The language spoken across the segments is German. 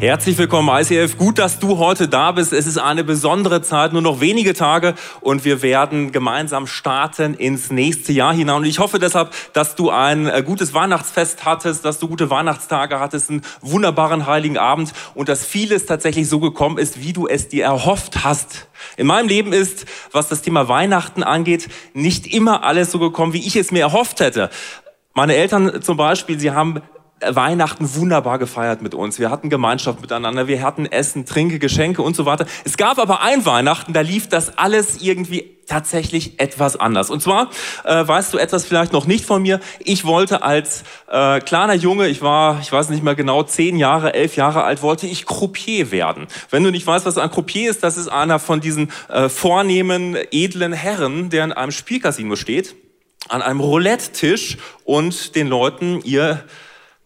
Herzlich willkommen, ICF. Gut, dass du heute da bist. Es ist eine besondere Zeit, nur noch wenige Tage und wir werden gemeinsam starten ins nächste Jahr hinein. Und ich hoffe deshalb, dass du ein äh, gutes Weihnachtsfest hattest, dass du gute Weihnachtstage hattest, einen wunderbaren Heiligen Abend und dass vieles tatsächlich so gekommen ist, wie du es dir erhofft hast. In meinem Leben ist, was das Thema Weihnachten angeht, nicht immer alles so gekommen, wie ich es mir erhofft hätte. Meine Eltern zum Beispiel, sie haben Weihnachten wunderbar gefeiert mit uns. Wir hatten Gemeinschaft miteinander, wir hatten Essen, Trinke, Geschenke und so weiter. Es gab aber ein Weihnachten, da lief das alles irgendwie tatsächlich etwas anders. Und zwar äh, weißt du etwas vielleicht noch nicht von mir. Ich wollte als äh, kleiner Junge, ich war, ich weiß nicht mehr genau, zehn Jahre, elf Jahre alt, wollte ich Croupier werden. Wenn du nicht weißt, was ein Croupier ist, das ist einer von diesen äh, vornehmen, edlen Herren, der in einem Spielcasino steht, an einem Roulette-Tisch und den Leuten ihr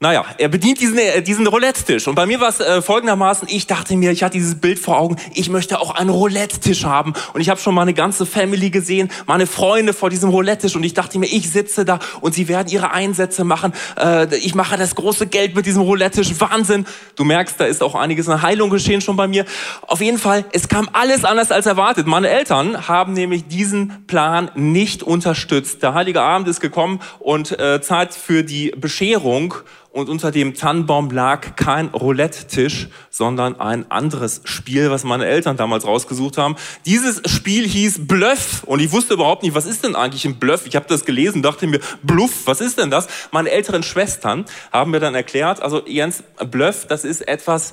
naja, er bedient diesen, äh, diesen Roulette-Tisch. Und bei mir war es äh, folgendermaßen, ich dachte mir, ich hatte dieses Bild vor Augen, ich möchte auch einen Roulette-Tisch haben. Und ich habe schon meine ganze Family gesehen, meine Freunde vor diesem Roulette-Tisch. Und ich dachte mir, ich sitze da und sie werden ihre Einsätze machen. Äh, ich mache das große Geld mit diesem Roulette-Tisch. Wahnsinn. Du merkst, da ist auch einiges an Heilung geschehen schon bei mir. Auf jeden Fall, es kam alles anders als erwartet. Meine Eltern haben nämlich diesen Plan nicht unterstützt. Der Heilige Abend ist gekommen und äh, Zeit für die Bescherung und unter dem Tannenbaum lag kein Roulette-Tisch, sondern ein anderes Spiel, was meine Eltern damals rausgesucht haben. Dieses Spiel hieß Bluff und ich wusste überhaupt nicht, was ist denn eigentlich ein Bluff? Ich habe das gelesen, dachte mir, Bluff, was ist denn das? Meine älteren Schwestern haben mir dann erklärt, also Jens, Bluff, das ist etwas,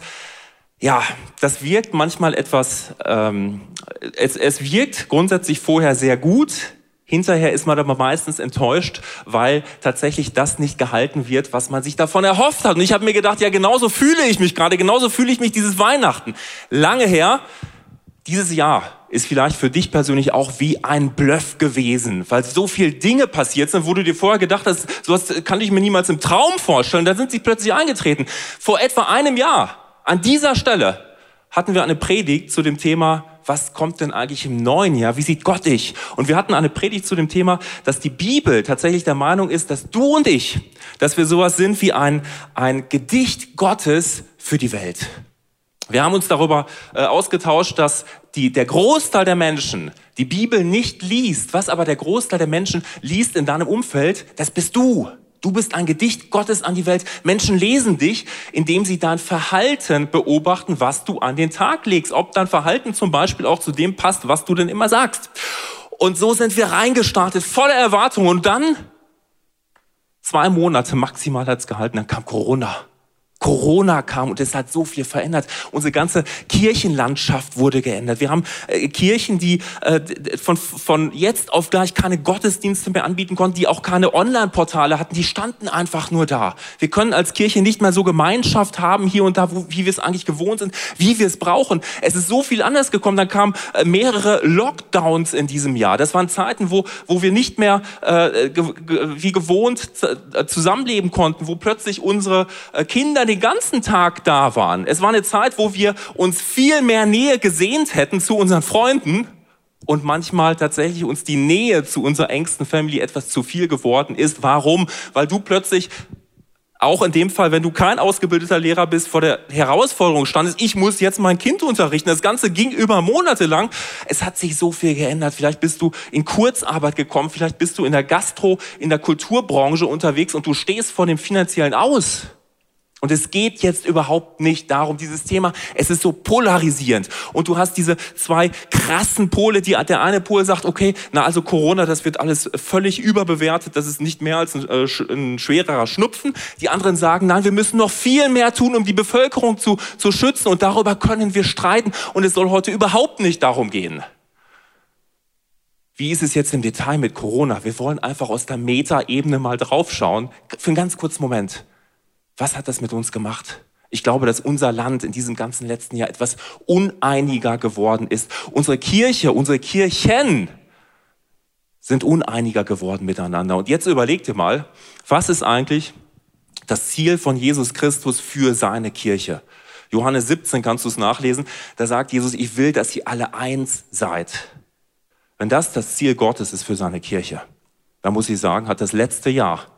ja, das wirkt manchmal etwas, ähm, es, es wirkt grundsätzlich vorher sehr gut, Hinterher ist man aber meistens enttäuscht, weil tatsächlich das nicht gehalten wird, was man sich davon erhofft hat. Und ich habe mir gedacht, ja, genauso fühle ich mich gerade, genauso fühle ich mich dieses Weihnachten. Lange her, dieses Jahr ist vielleicht für dich persönlich auch wie ein Bluff gewesen, weil so viele Dinge passiert sind, wo du dir vorher gedacht hast, sowas kann ich mir niemals im Traum vorstellen, da sind sie plötzlich eingetreten. Vor etwa einem Jahr, an dieser Stelle, hatten wir eine Predigt zu dem Thema was kommt denn eigentlich im neuen Jahr? Wie sieht Gott dich? Und wir hatten eine Predigt zu dem Thema, dass die Bibel tatsächlich der Meinung ist, dass du und ich, dass wir sowas sind wie ein, ein Gedicht Gottes für die Welt. Wir haben uns darüber äh, ausgetauscht, dass die, der Großteil der Menschen die Bibel nicht liest. Was aber der Großteil der Menschen liest in deinem Umfeld, das bist du. Du bist ein Gedicht Gottes an die Welt. Menschen lesen dich, indem sie dein Verhalten beobachten, was du an den Tag legst. Ob dein Verhalten zum Beispiel auch zu dem passt, was du denn immer sagst. Und so sind wir reingestartet, voller Erwartung. Und dann, zwei Monate maximal hat's gehalten, dann kam Corona. Corona kam und es hat so viel verändert. Unsere ganze Kirchenlandschaft wurde geändert. Wir haben äh, Kirchen, die äh, von, von jetzt auf gleich keine Gottesdienste mehr anbieten konnten, die auch keine Online-Portale hatten, die standen einfach nur da. Wir können als Kirche nicht mehr so Gemeinschaft haben hier und da, wo, wie wir es eigentlich gewohnt sind, wie wir es brauchen. Es ist so viel anders gekommen. Dann kamen äh, mehrere Lockdowns in diesem Jahr. Das waren Zeiten, wo, wo wir nicht mehr äh, wie gewohnt äh, zusammenleben konnten, wo plötzlich unsere äh, Kinder den ganzen Tag da waren. Es war eine Zeit, wo wir uns viel mehr Nähe gesehnt hätten zu unseren Freunden und manchmal tatsächlich uns die Nähe zu unserer engsten Family etwas zu viel geworden ist. Warum? Weil du plötzlich auch in dem Fall, wenn du kein ausgebildeter Lehrer bist, vor der Herausforderung standest, ich muss jetzt mein Kind unterrichten. Das Ganze ging über Monate lang. Es hat sich so viel geändert. Vielleicht bist du in Kurzarbeit gekommen, vielleicht bist du in der Gastro, in der Kulturbranche unterwegs und du stehst vor dem finanziellen Aus. Und es geht jetzt überhaupt nicht darum, dieses Thema, es ist so polarisierend. Und du hast diese zwei krassen Pole, die, der eine Pol sagt, okay, na also Corona, das wird alles völlig überbewertet, das ist nicht mehr als ein, äh, ein schwererer Schnupfen. Die anderen sagen, nein, wir müssen noch viel mehr tun, um die Bevölkerung zu, zu schützen und darüber können wir streiten und es soll heute überhaupt nicht darum gehen. Wie ist es jetzt im Detail mit Corona? Wir wollen einfach aus der Meta-Ebene mal draufschauen, für einen ganz kurzen Moment. Was hat das mit uns gemacht? Ich glaube, dass unser Land in diesem ganzen letzten Jahr etwas uneiniger geworden ist. Unsere Kirche, unsere Kirchen sind uneiniger geworden miteinander. Und jetzt überleg dir mal, was ist eigentlich das Ziel von Jesus Christus für seine Kirche? Johannes 17 kannst du es nachlesen. Da sagt Jesus, ich will, dass ihr alle eins seid. Wenn das das Ziel Gottes ist für seine Kirche, dann muss ich sagen, hat das letzte Jahr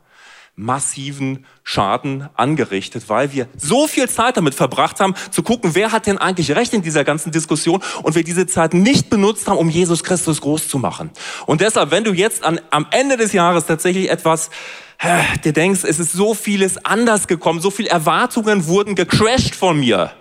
massiven Schaden angerichtet, weil wir so viel Zeit damit verbracht haben, zu gucken, wer hat denn eigentlich recht in dieser ganzen Diskussion und wir diese Zeit nicht benutzt haben, um Jesus Christus groß zu machen. Und deshalb, wenn du jetzt an, am Ende des Jahres tatsächlich etwas äh, dir denkst, es ist so vieles anders gekommen, so viele Erwartungen wurden gecrashed von mir,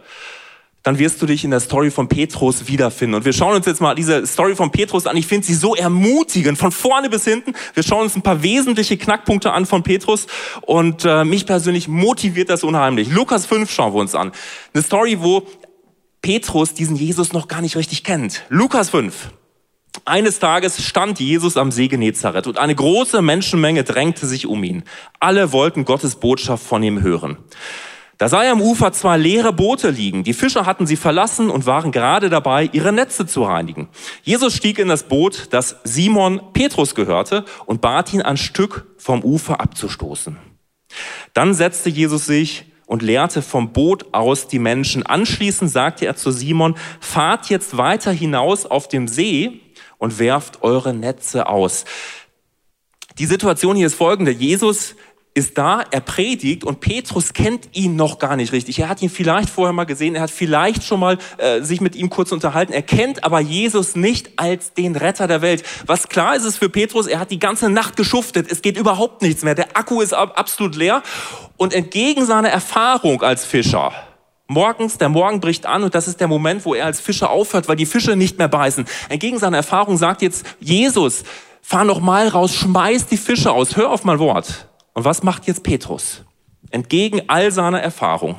dann wirst du dich in der Story von Petrus wiederfinden. Und wir schauen uns jetzt mal diese Story von Petrus an. Ich finde sie so ermutigend, von vorne bis hinten. Wir schauen uns ein paar wesentliche Knackpunkte an von Petrus. Und äh, mich persönlich motiviert das unheimlich. Lukas 5 schauen wir uns an. Eine Story, wo Petrus diesen Jesus noch gar nicht richtig kennt. Lukas 5. Eines Tages stand Jesus am See Genezareth und eine große Menschenmenge drängte sich um ihn. Alle wollten Gottes Botschaft von ihm hören. Da sah er am Ufer zwei leere Boote liegen. Die Fischer hatten sie verlassen und waren gerade dabei, ihre Netze zu reinigen. Jesus stieg in das Boot, das Simon Petrus gehörte, und bat ihn, ein Stück vom Ufer abzustoßen. Dann setzte Jesus sich und lehrte vom Boot aus die Menschen. Anschließend sagte er zu Simon, fahrt jetzt weiter hinaus auf dem See und werft eure Netze aus. Die Situation hier ist folgende. Jesus ist da, er predigt und Petrus kennt ihn noch gar nicht richtig. Er hat ihn vielleicht vorher mal gesehen, er hat vielleicht schon mal äh, sich mit ihm kurz unterhalten. Er kennt aber Jesus nicht als den Retter der Welt. Was klar ist es für Petrus, er hat die ganze Nacht geschuftet. Es geht überhaupt nichts mehr. Der Akku ist absolut leer. Und entgegen seiner Erfahrung als Fischer, Morgens, der Morgen bricht an und das ist der Moment, wo er als Fischer aufhört, weil die Fische nicht mehr beißen. Entgegen seiner Erfahrung sagt jetzt Jesus, fahr noch mal raus, schmeiß die Fische aus, hör auf mein Wort. Und was macht jetzt Petrus? Entgegen all seiner Erfahrung.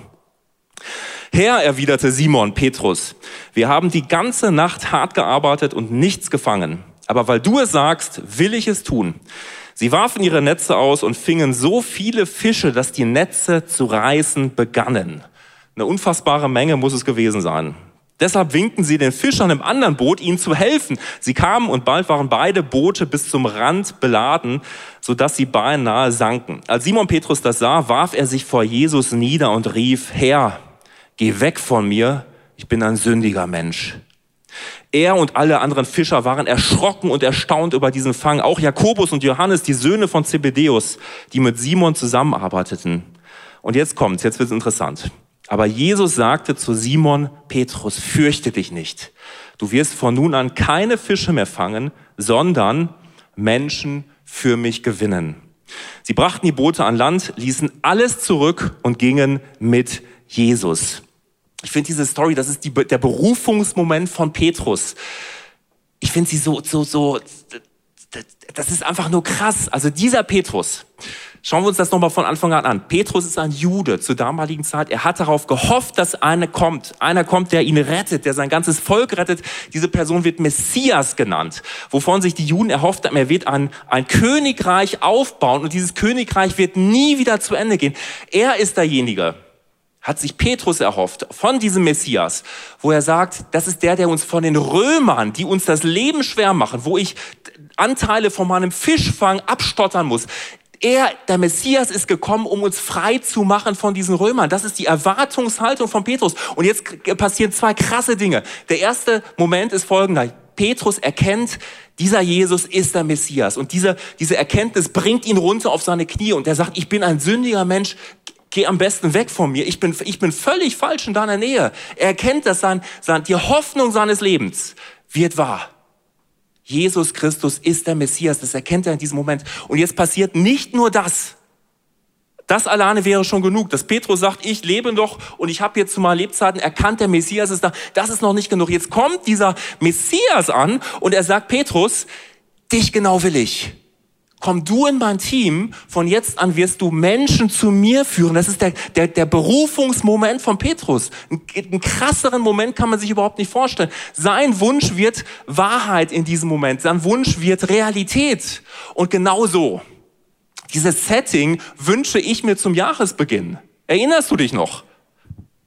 Herr, erwiderte Simon Petrus, wir haben die ganze Nacht hart gearbeitet und nichts gefangen. Aber weil du es sagst, will ich es tun. Sie warfen ihre Netze aus und fingen so viele Fische, dass die Netze zu reißen begannen. Eine unfassbare Menge muss es gewesen sein. Deshalb winkten sie den Fischern im anderen Boot, ihnen zu helfen. Sie kamen und bald waren beide Boote bis zum Rand beladen, sodass sie beinahe sanken. Als Simon Petrus das sah, warf er sich vor Jesus nieder und rief, Herr, geh weg von mir, ich bin ein sündiger Mensch. Er und alle anderen Fischer waren erschrocken und erstaunt über diesen Fang. Auch Jakobus und Johannes, die Söhne von Zebedeus, die mit Simon zusammenarbeiteten. Und jetzt kommt's, jetzt wird's interessant. Aber Jesus sagte zu Simon Petrus, fürchte dich nicht. Du wirst von nun an keine Fische mehr fangen, sondern Menschen für mich gewinnen. Sie brachten die Boote an Land, ließen alles zurück und gingen mit Jesus. Ich finde diese Story, das ist die, der Berufungsmoment von Petrus. Ich finde sie so, so, so, das ist einfach nur krass. Also dieser Petrus, Schauen wir uns das nochmal von Anfang an an. Petrus ist ein Jude zur damaligen Zeit. Er hat darauf gehofft, dass einer kommt. Einer kommt, der ihn rettet, der sein ganzes Volk rettet. Diese Person wird Messias genannt, wovon sich die Juden erhofft haben. Er wird ein, ein Königreich aufbauen und dieses Königreich wird nie wieder zu Ende gehen. Er ist derjenige, hat sich Petrus erhofft von diesem Messias, wo er sagt, das ist der, der uns von den Römern, die uns das Leben schwer machen, wo ich Anteile von meinem Fischfang abstottern muss er, der Messias, ist gekommen, um uns frei zu machen von diesen Römern. Das ist die Erwartungshaltung von Petrus. Und jetzt passieren zwei krasse Dinge. Der erste Moment ist folgender. Petrus erkennt, dieser Jesus ist der Messias. Und diese, diese Erkenntnis bringt ihn runter auf seine Knie. Und er sagt, ich bin ein sündiger Mensch, geh am besten weg von mir. Ich bin, ich bin völlig falsch in deiner Nähe. Er erkennt, dass sein, sein, die Hoffnung seines Lebens wird wahr. Jesus Christus ist der Messias, das erkennt er in diesem Moment. Und jetzt passiert nicht nur das. Das alleine wäre schon genug, dass Petrus sagt, ich lebe noch und ich habe jetzt zu meinen Lebzeiten erkannt, der Messias ist da. Das ist noch nicht genug. Jetzt kommt dieser Messias an und er sagt, Petrus, dich genau will ich komm du in mein Team, von jetzt an wirst du Menschen zu mir führen. Das ist der, der, der Berufungsmoment von Petrus. Ein, einen krasseren Moment kann man sich überhaupt nicht vorstellen. Sein Wunsch wird Wahrheit in diesem Moment. Sein Wunsch wird Realität. Und genauso, dieses Setting wünsche ich mir zum Jahresbeginn. Erinnerst du dich noch?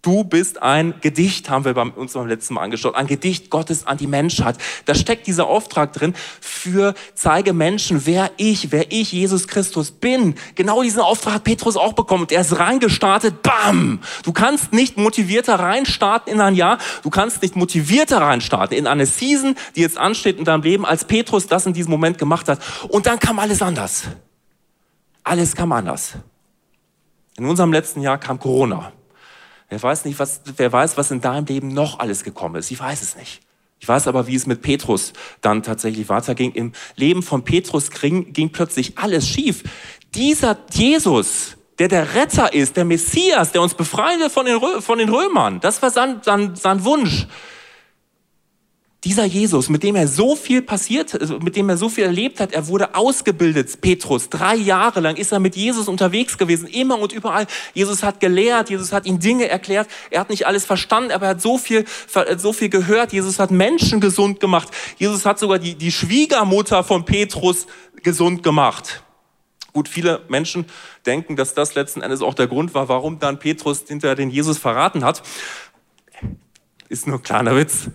Du bist ein Gedicht, haben wir uns beim letzten Mal angeschaut. Ein Gedicht Gottes an die Menschheit. Da steckt dieser Auftrag drin für zeige Menschen, wer ich, wer ich, Jesus Christus bin. Genau diesen Auftrag hat Petrus auch bekommen. Und er ist reingestartet, bam! Du kannst nicht motivierter reinstarten in ein Jahr. Du kannst nicht motivierter reinstarten in eine Season, die jetzt ansteht in deinem Leben, als Petrus das in diesem Moment gemacht hat. Und dann kam alles anders. Alles kam anders. In unserem letzten Jahr kam Corona. Wer weiß nicht, was, wer weiß, was in deinem Leben noch alles gekommen ist. Ich weiß es nicht. Ich weiß aber, wie es mit Petrus dann tatsächlich weiterging. Im Leben von Petrus ging, ging plötzlich alles schief. Dieser Jesus, der der Retter ist, der Messias, der uns befreite von den, von den Römern, das war sein, sein, sein Wunsch dieser Jesus, mit dem er so viel passiert, also mit dem er so viel erlebt hat, er wurde ausgebildet, Petrus. Drei Jahre lang ist er mit Jesus unterwegs gewesen, immer und überall. Jesus hat gelehrt, Jesus hat ihm Dinge erklärt. Er hat nicht alles verstanden, aber er hat so viel, so viel gehört. Jesus hat Menschen gesund gemacht. Jesus hat sogar die, die Schwiegermutter von Petrus gesund gemacht. Gut, viele Menschen denken, dass das letzten Endes auch der Grund war, warum dann Petrus hinter den Jesus verraten hat. Ist nur ein kleiner Witz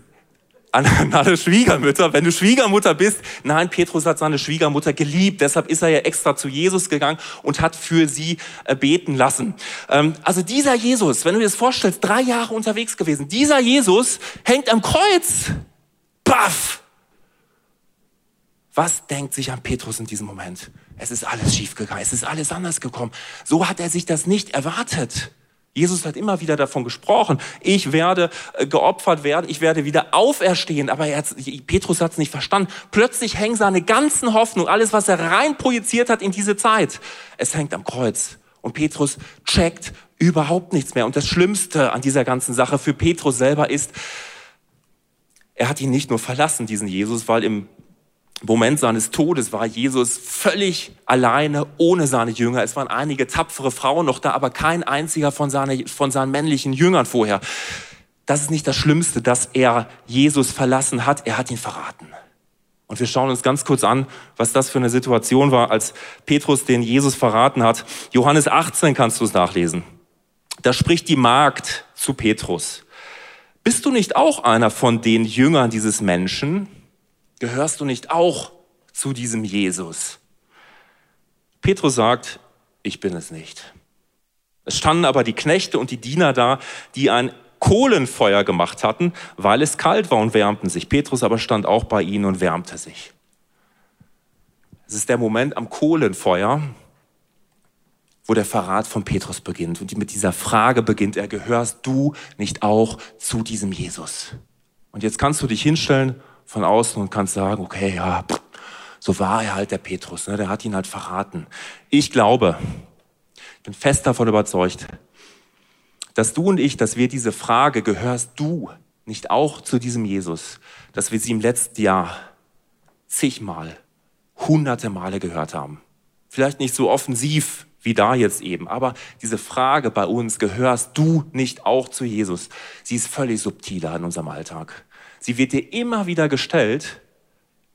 an alle Schwiegermütter. Wenn du Schwiegermutter bist, nein, Petrus hat seine Schwiegermutter geliebt. Deshalb ist er ja extra zu Jesus gegangen und hat für sie äh, beten lassen. Ähm, also dieser Jesus, wenn du dir das vorstellst, drei Jahre unterwegs gewesen. Dieser Jesus hängt am Kreuz. Baff! Was denkt sich an Petrus in diesem Moment? Es ist alles schiefgegangen. Es ist alles anders gekommen. So hat er sich das nicht erwartet. Jesus hat immer wieder davon gesprochen, ich werde äh, geopfert werden, ich werde wieder auferstehen, aber er hat, Petrus hat es nicht verstanden. Plötzlich hängen seine ganzen Hoffnung, alles, was er rein projiziert hat in diese Zeit, es hängt am Kreuz. Und Petrus checkt überhaupt nichts mehr. Und das Schlimmste an dieser ganzen Sache für Petrus selber ist, er hat ihn nicht nur verlassen, diesen Jesus, weil im Moment seines Todes war Jesus völlig alleine, ohne seine Jünger. Es waren einige tapfere Frauen noch da, aber kein einziger von, seine, von seinen männlichen Jüngern vorher. Das ist nicht das Schlimmste, dass er Jesus verlassen hat. Er hat ihn verraten. Und wir schauen uns ganz kurz an, was das für eine Situation war, als Petrus den Jesus verraten hat. Johannes 18 kannst du es nachlesen. Da spricht die Magd zu Petrus. Bist du nicht auch einer von den Jüngern dieses Menschen? Gehörst du nicht auch zu diesem Jesus? Petrus sagt, ich bin es nicht. Es standen aber die Knechte und die Diener da, die ein Kohlenfeuer gemacht hatten, weil es kalt war und wärmten sich. Petrus aber stand auch bei ihnen und wärmte sich. Es ist der Moment am Kohlenfeuer, wo der Verrat von Petrus beginnt und mit dieser Frage beginnt er, gehörst du nicht auch zu diesem Jesus? Und jetzt kannst du dich hinstellen von außen und kannst sagen, okay, ja, so war er halt der Petrus, ne? der hat ihn halt verraten. Ich glaube, ich bin fest davon überzeugt, dass du und ich, dass wir diese Frage, gehörst du nicht auch zu diesem Jesus, dass wir sie im letzten Jahr zigmal, hunderte Male gehört haben. Vielleicht nicht so offensiv wie da jetzt eben, aber diese Frage bei uns, gehörst du nicht auch zu Jesus, sie ist völlig subtiler in unserem Alltag. Sie wird dir immer wieder gestellt.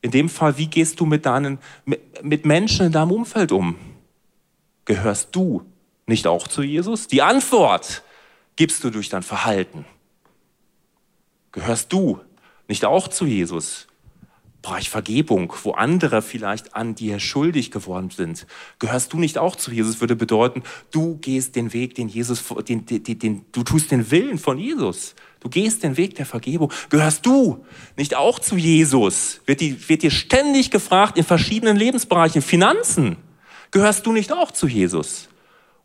In dem Fall, wie gehst du mit, deinen, mit Menschen in deinem Umfeld um? Gehörst du nicht auch zu Jesus? Die Antwort gibst du durch dein Verhalten. Gehörst du nicht auch zu Jesus? Bereich Vergebung, wo andere vielleicht an dir schuldig geworden sind. Gehörst du nicht auch zu Jesus, würde bedeuten, du gehst den Weg, den Jesus, den, den, den, du tust den Willen von Jesus. Du gehst den Weg der Vergebung. Gehörst du nicht auch zu Jesus? Wird, die, wird dir ständig gefragt in verschiedenen Lebensbereichen. Finanzen. Gehörst du nicht auch zu Jesus?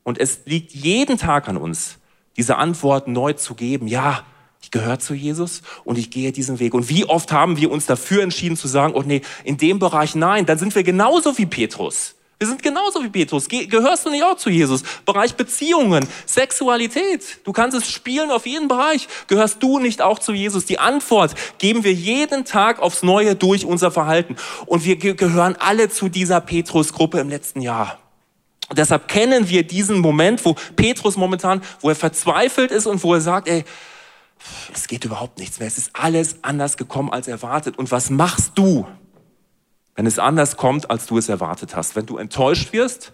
Und es liegt jeden Tag an uns, diese Antwort neu zu geben. Ja, ich gehöre zu Jesus und ich gehe diesen Weg. Und wie oft haben wir uns dafür entschieden zu sagen, oh nee, in dem Bereich nein, dann sind wir genauso wie Petrus. Wir sind genauso wie Petrus. Gehörst du nicht auch zu Jesus? Bereich Beziehungen, Sexualität. Du kannst es spielen auf jeden Bereich. Gehörst du nicht auch zu Jesus? Die Antwort geben wir jeden Tag aufs Neue durch unser Verhalten. Und wir gehören alle zu dieser Petrus-Gruppe im letzten Jahr. Und deshalb kennen wir diesen Moment, wo Petrus momentan, wo er verzweifelt ist und wo er sagt, ey, es geht überhaupt nichts mehr. Es ist alles anders gekommen als erwartet. Und was machst du? Wenn es anders kommt, als du es erwartet hast. Wenn du enttäuscht wirst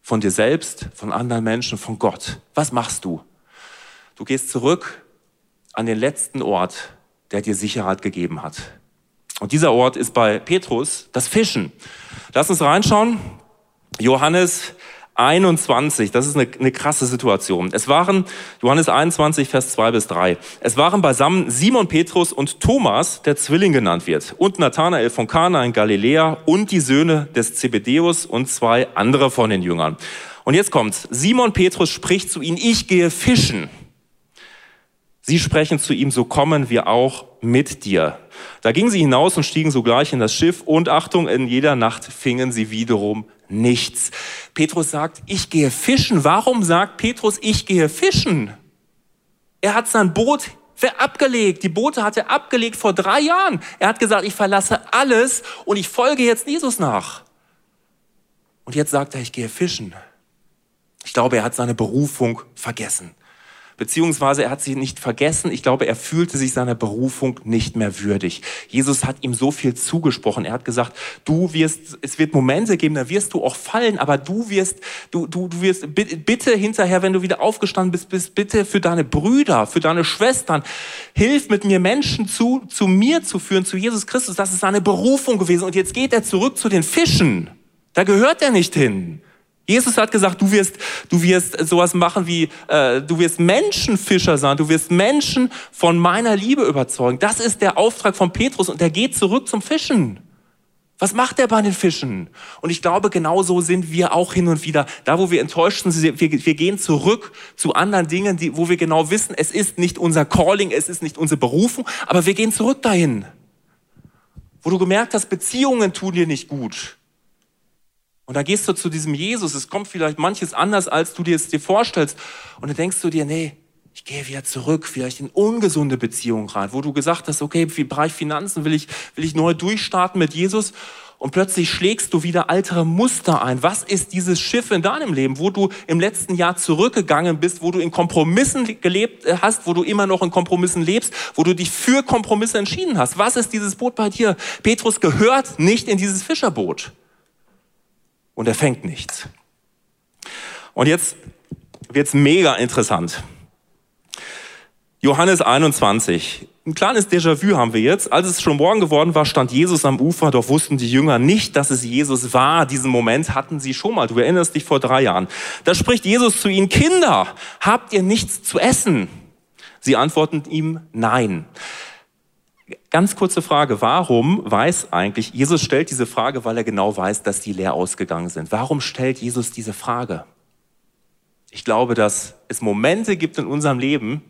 von dir selbst, von anderen Menschen, von Gott. Was machst du? Du gehst zurück an den letzten Ort, der dir Sicherheit gegeben hat. Und dieser Ort ist bei Petrus das Fischen. Lass uns reinschauen. Johannes 21, das ist eine, eine krasse Situation. Es waren, Johannes 21, Vers 2 bis 3, es waren beisammen Simon Petrus und Thomas, der Zwilling genannt wird, und Nathanael von Kana in Galiläa und die Söhne des Zebedeus und zwei andere von den Jüngern. Und jetzt kommt's. Simon Petrus spricht zu ihnen, ich gehe fischen. Sie sprechen zu ihm, so kommen wir auch mit dir. Da gingen sie hinaus und stiegen sogleich in das Schiff und Achtung, in jeder Nacht fingen sie wiederum nichts. Petrus sagt, ich gehe fischen. Warum sagt Petrus, ich gehe fischen? Er hat sein Boot abgelegt. Die Boote hat er abgelegt vor drei Jahren. Er hat gesagt, ich verlasse alles und ich folge jetzt Jesus nach. Und jetzt sagt er, ich gehe fischen. Ich glaube, er hat seine Berufung vergessen beziehungsweise er hat sie nicht vergessen. Ich glaube, er fühlte sich seiner Berufung nicht mehr würdig. Jesus hat ihm so viel zugesprochen. Er hat gesagt, du wirst, es wird Momente geben, da wirst du auch fallen, aber du wirst, du, du, du wirst, bitte hinterher, wenn du wieder aufgestanden bist, bist bitte für deine Brüder, für deine Schwestern, hilf mit mir Menschen zu, zu mir zu führen, zu Jesus Christus. Das ist seine Berufung gewesen. Und jetzt geht er zurück zu den Fischen. Da gehört er nicht hin. Jesus hat gesagt, du wirst, du wirst sowas machen wie, äh, du wirst Menschenfischer sein, du wirst Menschen von meiner Liebe überzeugen. Das ist der Auftrag von Petrus und er geht zurück zum Fischen. Was macht er bei den Fischen? Und ich glaube, genau so sind wir auch hin und wieder. Da, wo wir enttäuscht sind, wir, wir gehen zurück zu anderen Dingen, die, wo wir genau wissen, es ist nicht unser Calling, es ist nicht unsere Berufung, aber wir gehen zurück dahin. Wo du gemerkt hast, Beziehungen tun dir nicht gut und da gehst du zu diesem Jesus, es kommt vielleicht manches anders, als du dir es dir vorstellst. Und dann denkst du dir, nee, ich gehe wieder zurück, vielleicht in ungesunde Beziehungen rein, wo du gesagt hast, okay, im Bereich Finanzen will ich, will ich neu durchstarten mit Jesus. Und plötzlich schlägst du wieder altere Muster ein. Was ist dieses Schiff in deinem Leben, wo du im letzten Jahr zurückgegangen bist, wo du in Kompromissen gelebt äh, hast, wo du immer noch in Kompromissen lebst, wo du dich für Kompromisse entschieden hast? Was ist dieses Boot bei dir? Petrus gehört nicht in dieses Fischerboot und er fängt nichts. Und jetzt wird's mega interessant. Johannes 21. Ein kleines Déjà-vu haben wir jetzt. Als es schon morgen geworden war, stand Jesus am Ufer, doch wussten die Jünger nicht, dass es Jesus war. Diesen Moment hatten sie schon mal. Du erinnerst dich vor drei Jahren. Da spricht Jesus zu ihnen, Kinder, habt ihr nichts zu essen? Sie antworten ihm, nein. Ganz kurze Frage, warum weiß eigentlich, Jesus stellt diese Frage, weil er genau weiß, dass die leer ausgegangen sind. Warum stellt Jesus diese Frage? Ich glaube, dass es Momente gibt in unserem Leben,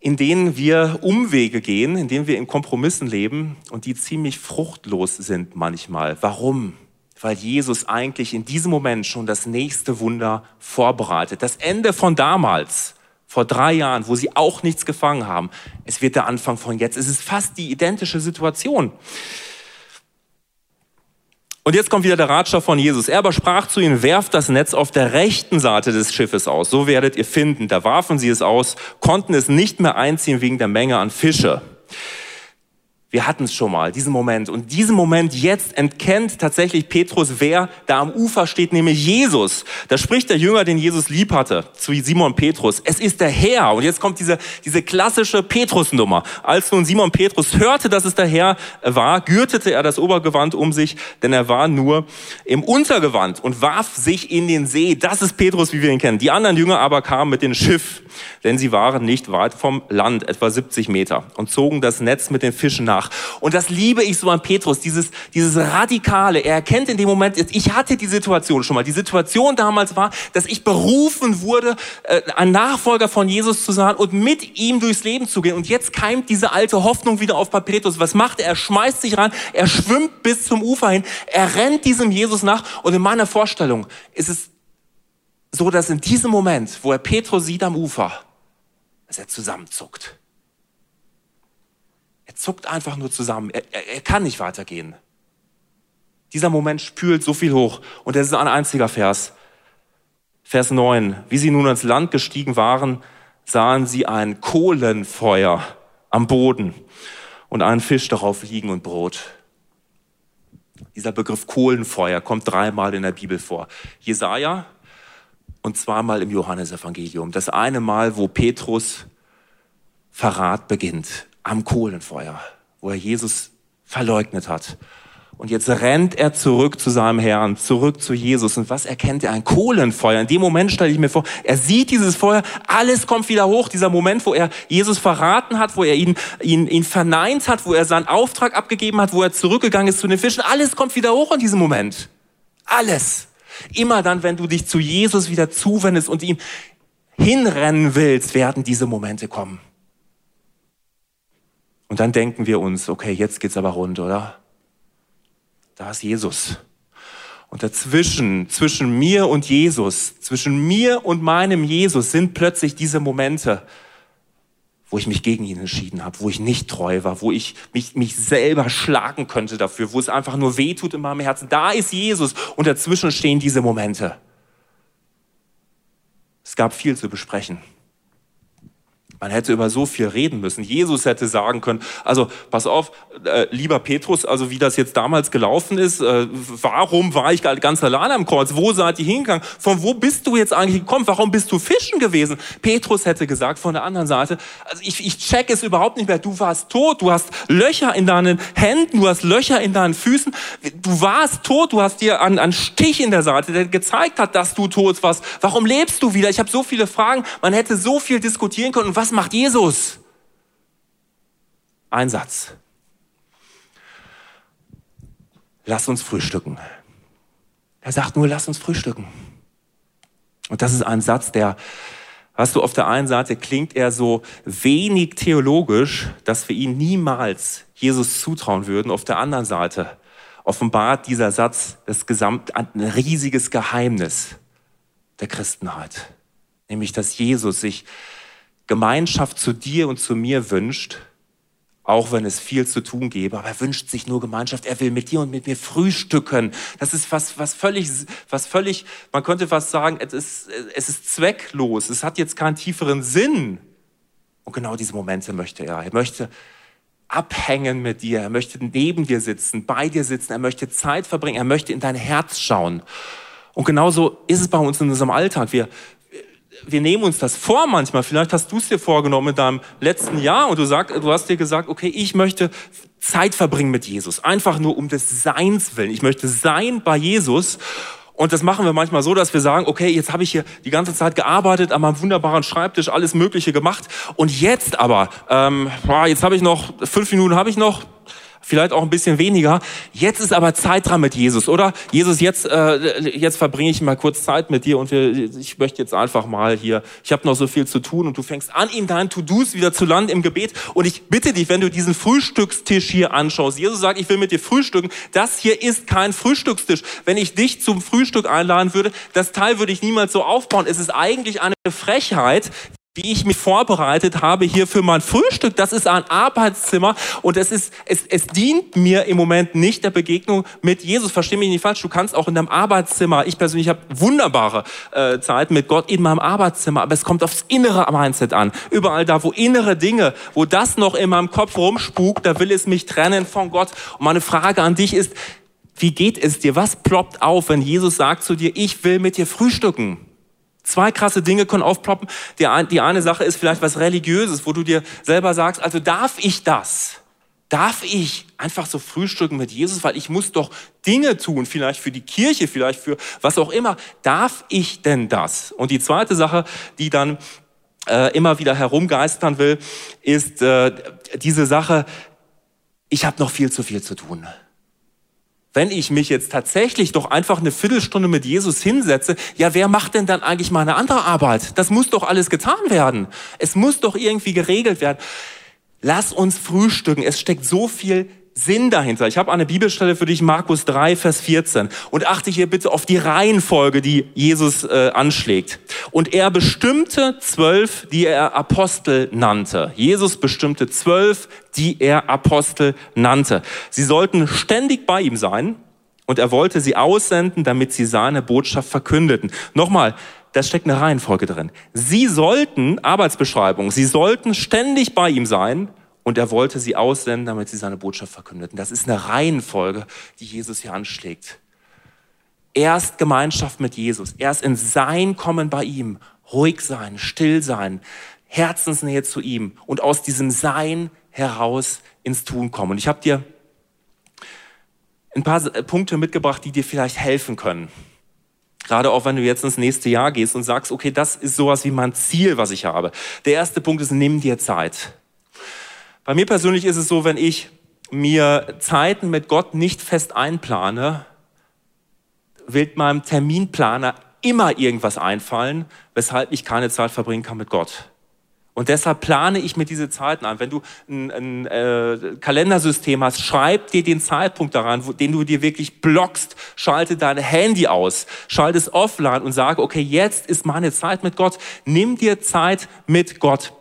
in denen wir Umwege gehen, in denen wir in Kompromissen leben und die ziemlich fruchtlos sind manchmal. Warum? Weil Jesus eigentlich in diesem Moment schon das nächste Wunder vorbereitet. Das Ende von damals vor drei Jahren, wo sie auch nichts gefangen haben. Es wird der Anfang von jetzt. Es ist fast die identische Situation. Und jetzt kommt wieder der Ratschlag von Jesus. Er aber sprach zu ihnen, werft das Netz auf der rechten Seite des Schiffes aus. So werdet ihr finden. Da warfen sie es aus, konnten es nicht mehr einziehen wegen der Menge an Fische. Wir hatten es schon mal, diesen Moment. Und diesen Moment jetzt entkennt tatsächlich Petrus, wer da am Ufer steht, nämlich Jesus. Da spricht der Jünger, den Jesus lieb hatte, zu Simon Petrus. Es ist der Herr. Und jetzt kommt diese, diese klassische Petrus-Nummer. Als nun Simon Petrus hörte, dass es der Herr war, gürtete er das Obergewand um sich, denn er war nur im Untergewand und warf sich in den See. Das ist Petrus, wie wir ihn kennen. Die anderen Jünger aber kamen mit dem Schiff, denn sie waren nicht weit vom Land, etwa 70 Meter, und zogen das Netz mit den Fischen nach nach. Und das liebe ich so an Petrus, dieses, dieses Radikale. Er erkennt in dem Moment, ich hatte die Situation schon mal. Die Situation damals war, dass ich berufen wurde, äh, ein Nachfolger von Jesus zu sein und mit ihm durchs Leben zu gehen. Und jetzt keimt diese alte Hoffnung wieder auf bei Petrus. Was macht er? Er schmeißt sich rein, er schwimmt bis zum Ufer hin, er rennt diesem Jesus nach. Und in meiner Vorstellung ist es so, dass in diesem Moment, wo er Petrus sieht am Ufer, dass er zusammenzuckt zuckt einfach nur zusammen. Er, er, er kann nicht weitergehen. Dieser Moment spült so viel hoch. Und das ist ein einziger Vers. Vers 9. Wie sie nun ans Land gestiegen waren, sahen sie ein Kohlenfeuer am Boden und einen Fisch darauf liegen und Brot. Dieser Begriff Kohlenfeuer kommt dreimal in der Bibel vor. Jesaja und zweimal im Johannesevangelium. Das eine Mal, wo Petrus Verrat beginnt am Kohlenfeuer, wo er Jesus verleugnet hat. Und jetzt rennt er zurück zu seinem Herrn, zurück zu Jesus. Und was erkennt er? Ein Kohlenfeuer. In dem Moment stelle ich mir vor, er sieht dieses Feuer, alles kommt wieder hoch. Dieser Moment, wo er Jesus verraten hat, wo er ihn, ihn, ihn verneint hat, wo er seinen Auftrag abgegeben hat, wo er zurückgegangen ist zu den Fischen. Alles kommt wieder hoch in diesem Moment. Alles. Immer dann, wenn du dich zu Jesus wieder zuwendest und ihm hinrennen willst, werden diese Momente kommen. Und dann denken wir uns, okay, jetzt geht's aber rund, oder? Da ist Jesus. Und dazwischen, zwischen mir und Jesus, zwischen mir und meinem Jesus sind plötzlich diese Momente, wo ich mich gegen ihn entschieden habe, wo ich nicht treu war, wo ich mich, mich selber schlagen könnte dafür, wo es einfach nur wehtut in meinem Herzen. Da ist Jesus und dazwischen stehen diese Momente. Es gab viel zu besprechen. Man hätte über so viel reden müssen. Jesus hätte sagen können, also pass auf, äh, lieber Petrus, also wie das jetzt damals gelaufen ist, äh, warum war ich ganz allein am Kreuz? Wo seid ihr hingegangen? Von wo bist du jetzt eigentlich gekommen? Warum bist du fischen gewesen? Petrus hätte gesagt von der anderen Seite, also ich, ich check es überhaupt nicht mehr. Du warst tot, du hast Löcher in deinen Händen, du hast Löcher in deinen Füßen. Du warst tot, du hast dir einen, einen Stich in der Seite, der gezeigt hat, dass du tot warst. Warum lebst du wieder? Ich habe so viele Fragen. Man hätte so viel diskutieren können. Und was was macht Jesus? Ein Satz. Lass uns frühstücken. Er sagt nur, lass uns frühstücken. Und das ist ein Satz, der, weißt du, auf der einen Seite klingt er so wenig theologisch, dass wir ihn niemals Jesus zutrauen würden. Auf der anderen Seite offenbart dieser Satz das Gesamt, ein riesiges Geheimnis der Christenheit. Nämlich, dass Jesus sich Gemeinschaft zu dir und zu mir wünscht, auch wenn es viel zu tun gäbe, aber er wünscht sich nur Gemeinschaft. Er will mit dir und mit mir frühstücken. Das ist was, was völlig, was völlig, man könnte fast sagen, es ist, es ist zwecklos. Es hat jetzt keinen tieferen Sinn. Und genau diese Momente möchte er. Er möchte abhängen mit dir. Er möchte neben dir sitzen, bei dir sitzen. Er möchte Zeit verbringen. Er möchte in dein Herz schauen. Und genauso ist es bei uns in unserem Alltag. Wir, wir nehmen uns das vor manchmal. Vielleicht hast du es dir vorgenommen in deinem letzten Jahr und du, sag, du hast dir gesagt, okay, ich möchte Zeit verbringen mit Jesus. Einfach nur um des Seins willen. Ich möchte sein bei Jesus. Und das machen wir manchmal so, dass wir sagen, okay, jetzt habe ich hier die ganze Zeit gearbeitet, an meinem wunderbaren Schreibtisch, alles Mögliche gemacht. Und jetzt aber, ähm, jetzt habe ich noch, fünf Minuten habe ich noch, vielleicht auch ein bisschen weniger. Jetzt ist aber Zeit dran mit Jesus, oder? Jesus, jetzt, äh, jetzt verbringe ich mal kurz Zeit mit dir und wir, ich möchte jetzt einfach mal hier, ich habe noch so viel zu tun und du fängst an, in deinen To-Dos wieder zu landen im Gebet. Und ich bitte dich, wenn du diesen Frühstückstisch hier anschaust, Jesus sagt, ich will mit dir frühstücken, das hier ist kein Frühstückstisch. Wenn ich dich zum Frühstück einladen würde, das Teil würde ich niemals so aufbauen. Es ist eigentlich eine Frechheit, wie ich mich vorbereitet habe hier für mein Frühstück. Das ist ein Arbeitszimmer und es ist, es, es dient mir im Moment nicht der Begegnung mit Jesus. Versteh mich nicht falsch. Du kannst auch in deinem Arbeitszimmer. Ich persönlich habe wunderbare äh, Zeiten mit Gott in meinem Arbeitszimmer, aber es kommt aufs innere Mindset an. Überall da, wo innere Dinge, wo das noch in meinem Kopf rumspukt, da will es mich trennen von Gott. Und meine Frage an dich ist, wie geht es dir? Was ploppt auf, wenn Jesus sagt zu dir, ich will mit dir frühstücken? Zwei krasse Dinge können aufploppen. Die, die eine Sache ist vielleicht was Religiöses, wo du dir selber sagst, also darf ich das? Darf ich einfach so frühstücken mit Jesus, weil ich muss doch Dinge tun, vielleicht für die Kirche, vielleicht für was auch immer. Darf ich denn das? Und die zweite Sache, die dann äh, immer wieder herumgeistern will, ist äh, diese Sache, ich habe noch viel zu viel zu tun wenn ich mich jetzt tatsächlich doch einfach eine Viertelstunde mit Jesus hinsetze, ja, wer macht denn dann eigentlich mal eine andere Arbeit? Das muss doch alles getan werden. Es muss doch irgendwie geregelt werden. Lass uns frühstücken. Es steckt so viel Sinn dahinter. Ich habe eine Bibelstelle für dich, Markus 3, Vers 14. Und achte hier bitte auf die Reihenfolge, die Jesus äh, anschlägt. Und er bestimmte zwölf, die er Apostel nannte. Jesus bestimmte zwölf, die er Apostel nannte. Sie sollten ständig bei ihm sein und er wollte sie aussenden, damit sie seine Botschaft verkündeten. Nochmal, da steckt eine Reihenfolge drin. Sie sollten, Arbeitsbeschreibung, sie sollten ständig bei ihm sein und er wollte sie aussenden, damit sie seine Botschaft verkündeten. Das ist eine Reihenfolge, die Jesus hier anschlägt. Erst Gemeinschaft mit Jesus, erst in Sein kommen bei ihm, ruhig sein, still sein, Herzensnähe zu ihm und aus diesem Sein heraus ins Tun kommen. Und ich habe dir ein paar Punkte mitgebracht, die dir vielleicht helfen können. Gerade auch wenn du jetzt ins nächste Jahr gehst und sagst, okay, das ist sowas wie mein Ziel, was ich habe. Der erste Punkt ist, nimm dir Zeit. Bei mir persönlich ist es so, wenn ich mir Zeiten mit Gott nicht fest einplane, wird meinem Terminplaner immer irgendwas einfallen, weshalb ich keine Zeit verbringen kann mit Gott. Und deshalb plane ich mir diese Zeiten an. Wenn du ein, ein äh, Kalendersystem hast, schreib dir den Zeitpunkt daran, wo, den du dir wirklich blockst. Schalte dein Handy aus, schalte es offline und sage, okay, jetzt ist meine Zeit mit Gott. Nimm dir Zeit mit Gott.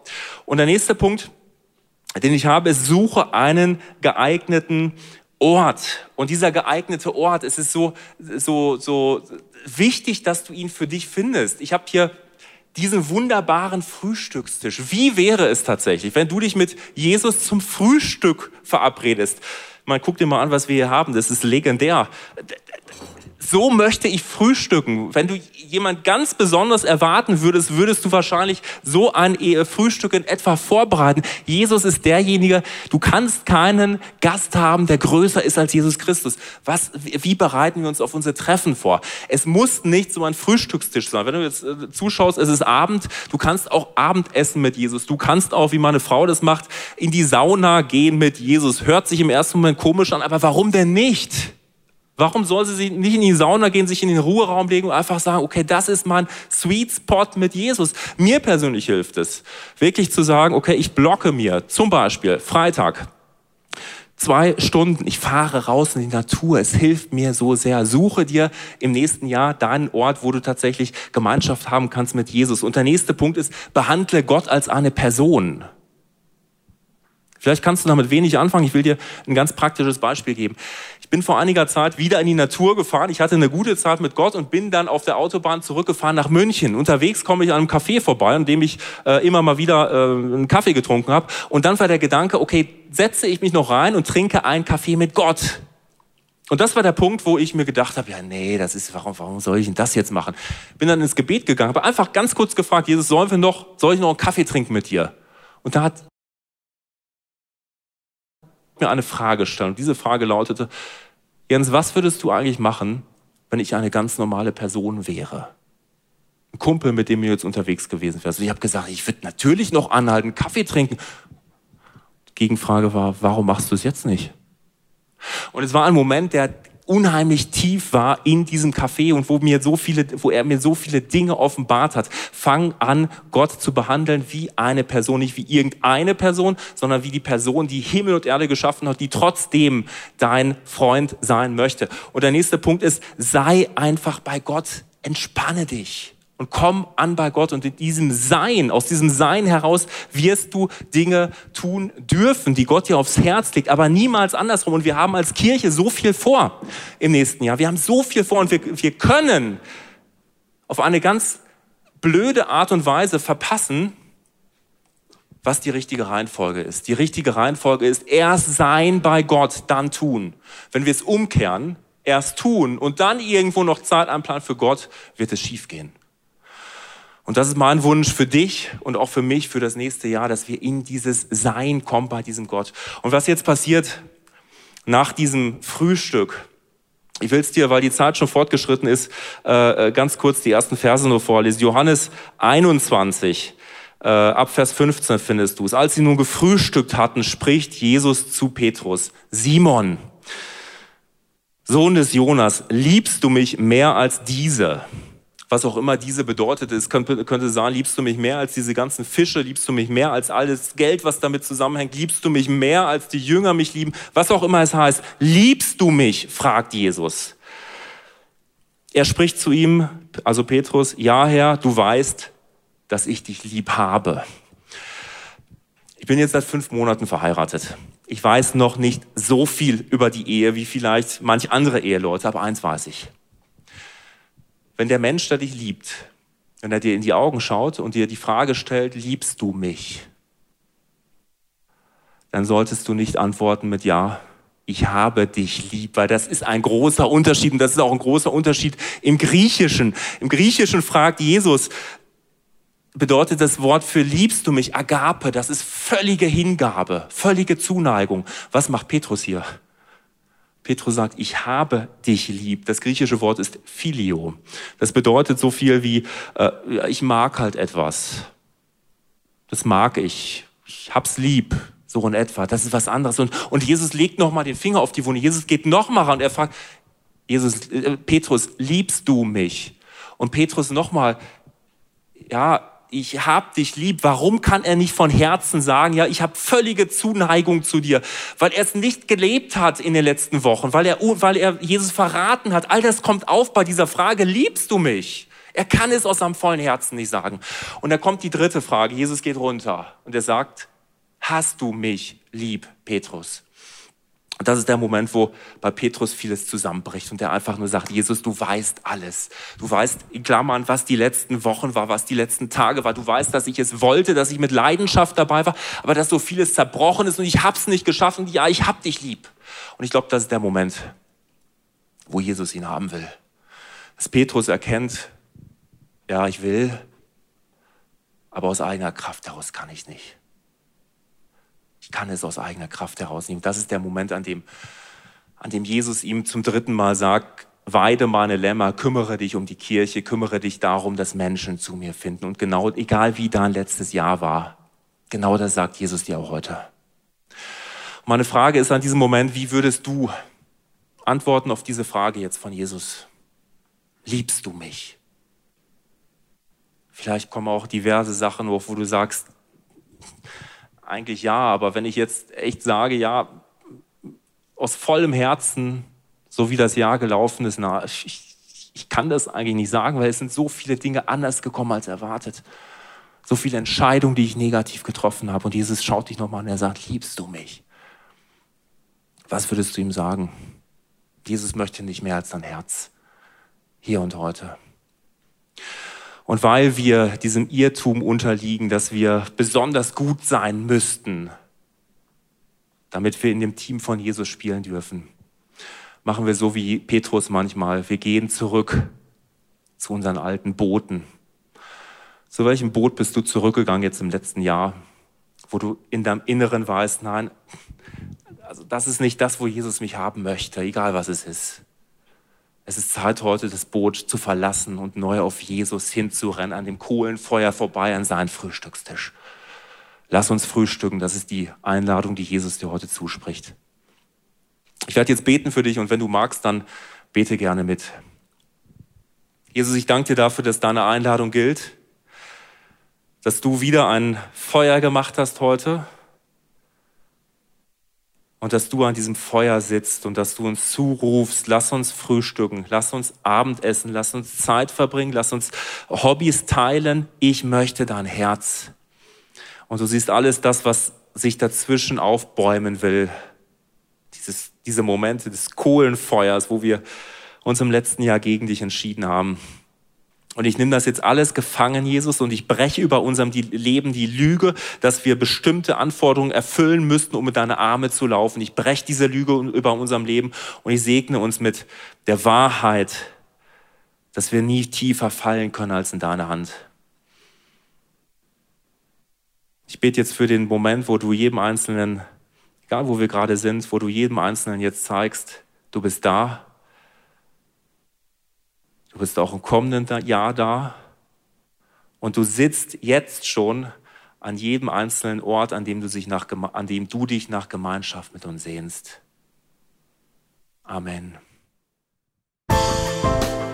Und der nächste Punkt, den ich habe, ist, suche einen geeigneten Ort. Und dieser geeignete Ort, es ist so, so, so wichtig, dass du ihn für dich findest. Ich habe hier diesen wunderbaren Frühstückstisch. Wie wäre es tatsächlich, wenn du dich mit Jesus zum Frühstück verabredest? Man guck dir mal an, was wir hier haben. Das ist legendär so möchte ich frühstücken. Wenn du jemand ganz besonders erwarten würdest, würdest du wahrscheinlich so ein Frühstück in etwa vorbereiten. Jesus ist derjenige, du kannst keinen Gast haben, der größer ist als Jesus Christus. Was, wie bereiten wir uns auf unsere Treffen vor? Es muss nicht so ein Frühstückstisch sein. Wenn du jetzt äh, zuschaust, es ist Abend, du kannst auch Abendessen mit Jesus. Du kannst auch, wie meine Frau das macht, in die Sauna gehen mit Jesus. Hört sich im ersten Moment komisch an, aber warum denn nicht? Warum soll sie nicht in die Sauna gehen, sich in den Ruheraum legen und einfach sagen, okay, das ist mein Sweet Spot mit Jesus. Mir persönlich hilft es, wirklich zu sagen, okay, ich blocke mir zum Beispiel Freitag zwei Stunden, ich fahre raus in die Natur, es hilft mir so sehr. Suche dir im nächsten Jahr deinen Ort, wo du tatsächlich Gemeinschaft haben kannst mit Jesus. Und der nächste Punkt ist, behandle Gott als eine Person. Vielleicht kannst du damit wenig anfangen. Ich will dir ein ganz praktisches Beispiel geben. Ich bin vor einiger Zeit wieder in die Natur gefahren. Ich hatte eine gute Zeit mit Gott und bin dann auf der Autobahn zurückgefahren nach München. Unterwegs komme ich an einem Café vorbei, in dem ich äh, immer mal wieder äh, einen Kaffee getrunken habe. Und dann war der Gedanke, okay, setze ich mich noch rein und trinke einen Kaffee mit Gott. Und das war der Punkt, wo ich mir gedacht habe, ja, nee, das ist, warum, warum soll ich denn das jetzt machen? Bin dann ins Gebet gegangen, habe einfach ganz kurz gefragt, Jesus, sollen wir noch, soll ich noch einen Kaffee trinken mit dir? Und da hat mir eine Frage stellen. Und diese Frage lautete, Jens, was würdest du eigentlich machen, wenn ich eine ganz normale Person wäre? Ein Kumpel, mit dem du jetzt unterwegs gewesen wärst. Und ich habe gesagt, ich würde natürlich noch anhalten, Kaffee trinken. Die Gegenfrage war, warum machst du es jetzt nicht? Und es war ein Moment, der unheimlich tief war in diesem Café und wo mir so viele, wo er mir so viele Dinge offenbart hat. Fang an, Gott zu behandeln wie eine Person, nicht wie irgendeine Person, sondern wie die Person, die Himmel und Erde geschaffen hat, die trotzdem dein Freund sein möchte. Und der nächste Punkt ist, sei einfach bei Gott, entspanne dich und komm an bei Gott und in diesem Sein, aus diesem Sein heraus wirst du Dinge tun dürfen, die Gott dir aufs Herz legt, aber niemals andersrum. Und wir haben als Kirche so viel vor im nächsten Jahr. Wir haben so viel vor und wir, wir können auf eine ganz blöde Art und Weise verpassen, was die richtige Reihenfolge ist. Die richtige Reihenfolge ist erst sein bei Gott, dann tun. Wenn wir es umkehren, erst tun und dann irgendwo noch Zeit einplanen für Gott, wird es schiefgehen. Und das ist mein Wunsch für dich und auch für mich für das nächste Jahr, dass wir in dieses Sein kommen bei diesem Gott. Und was jetzt passiert nach diesem Frühstück, ich will es dir, weil die Zeit schon fortgeschritten ist, äh, äh, ganz kurz die ersten Verse nur vorlesen. Johannes 21, äh, ab Vers 15 findest du es. Als sie nun gefrühstückt hatten, spricht Jesus zu Petrus, Simon, Sohn des Jonas, liebst du mich mehr als diese? Was auch immer diese bedeutet. Es könnte, könnte sagen, liebst du mich mehr als diese ganzen Fische, liebst du mich mehr als alles Geld, was damit zusammenhängt, liebst du mich mehr als die Jünger mich lieben, was auch immer es heißt. Liebst du mich? fragt Jesus. Er spricht zu ihm, also Petrus, ja Herr, du weißt, dass ich dich lieb habe. Ich bin jetzt seit fünf Monaten verheiratet. Ich weiß noch nicht so viel über die Ehe wie vielleicht manch andere Eheleute, aber eins weiß ich wenn der Mensch, der dich liebt, wenn er dir in die Augen schaut und dir die Frage stellt, liebst du mich? Dann solltest du nicht antworten mit Ja, ich habe dich lieb, weil das ist ein großer Unterschied und das ist auch ein großer Unterschied im Griechischen. Im Griechischen fragt Jesus, bedeutet das Wort für liebst du mich, Agape, das ist völlige Hingabe, völlige Zuneigung. Was macht Petrus hier? Petrus sagt, ich habe dich lieb. Das griechische Wort ist Filio. Das bedeutet so viel wie, äh, ich mag halt etwas. Das mag ich. Ich hab's lieb. So in etwa. Das ist was anderes. Und, und Jesus legt nochmal den Finger auf die Wunde. Jesus geht nochmal ran und er fragt, Jesus, äh, Petrus, liebst du mich? Und Petrus nochmal, ja, ich hab dich lieb. Warum kann er nicht von Herzen sagen, ja, ich habe völlige Zuneigung zu dir, weil er es nicht gelebt hat in den letzten Wochen, weil er, weil er Jesus verraten hat. All das kommt auf bei dieser Frage, liebst du mich? Er kann es aus seinem vollen Herzen nicht sagen. Und da kommt die dritte Frage. Jesus geht runter und er sagt, hast du mich lieb, Petrus? Und das ist der Moment, wo bei Petrus vieles zusammenbricht und er einfach nur sagt, Jesus, du weißt alles. Du weißt in Klammern, was die letzten Wochen war, was die letzten Tage war. Du weißt, dass ich es wollte, dass ich mit Leidenschaft dabei war, aber dass so vieles zerbrochen ist und ich hab's nicht geschafft und ja, ich hab dich lieb. Und ich glaube, das ist der Moment, wo Jesus ihn haben will. Dass Petrus erkennt, ja, ich will, aber aus eigener Kraft heraus kann ich nicht. Ich kann es aus eigener Kraft herausnehmen. Das ist der Moment, an dem, an dem Jesus ihm zum dritten Mal sagt, weide meine Lämmer, kümmere dich um die Kirche, kümmere dich darum, dass Menschen zu mir finden. Und genau, egal wie dein letztes Jahr war, genau das sagt Jesus dir auch heute. Meine Frage ist an diesem Moment, wie würdest du antworten auf diese Frage jetzt von Jesus? Liebst du mich? Vielleicht kommen auch diverse Sachen wo du sagst, eigentlich ja, aber wenn ich jetzt echt sage, ja, aus vollem Herzen, so wie das Jahr gelaufen ist, na, ich, ich kann das eigentlich nicht sagen, weil es sind so viele Dinge anders gekommen als erwartet. So viele Entscheidungen, die ich negativ getroffen habe. Und Jesus schaut dich nochmal an, er sagt, liebst du mich? Was würdest du ihm sagen? Jesus möchte nicht mehr als dein Herz. Hier und heute. Und weil wir diesem Irrtum unterliegen, dass wir besonders gut sein müssten, damit wir in dem Team von Jesus spielen dürfen, machen wir so wie Petrus manchmal. Wir gehen zurück zu unseren alten Booten. Zu welchem Boot bist du zurückgegangen jetzt im letzten Jahr, wo du in deinem Inneren weißt, nein, also das ist nicht das, wo Jesus mich haben möchte, egal was es ist. Es ist Zeit heute, das Boot zu verlassen und neu auf Jesus hinzurennen, an dem Kohlenfeuer vorbei, an seinen Frühstückstisch. Lass uns frühstücken, das ist die Einladung, die Jesus dir heute zuspricht. Ich werde jetzt beten für dich und wenn du magst, dann bete gerne mit. Jesus, ich danke dir dafür, dass deine Einladung gilt, dass du wieder ein Feuer gemacht hast heute und dass du an diesem Feuer sitzt und dass du uns zurufst, lass uns frühstücken, lass uns Abendessen, lass uns Zeit verbringen, lass uns Hobbys teilen. Ich möchte dein Herz. Und du siehst alles das, was sich dazwischen aufbäumen will. Dieses, diese Momente des Kohlenfeuers, wo wir uns im letzten Jahr gegen dich entschieden haben. Und ich nehme das jetzt alles gefangen, Jesus, und ich breche über unserem Leben die Lüge, dass wir bestimmte Anforderungen erfüllen müssten, um mit deiner Arme zu laufen. Ich breche diese Lüge über unserem Leben und ich segne uns mit der Wahrheit, dass wir nie tiefer fallen können als in deine Hand. Ich bete jetzt für den Moment, wo du jedem Einzelnen, egal wo wir gerade sind, wo du jedem Einzelnen jetzt zeigst, du bist da Du bist auch im kommenden Jahr da. Und du sitzt jetzt schon an jedem einzelnen Ort, an dem du, sich nach, an dem du dich nach Gemeinschaft mit uns sehnst. Amen.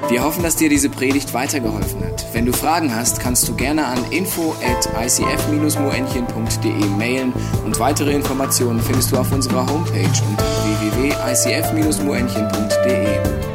Wir hoffen, dass dir diese Predigt weitergeholfen hat. Wenn du Fragen hast, kannst du gerne an info at icf-moenchen.de mailen und weitere Informationen findest du auf unserer Homepage unter www.icf-moenchen.de.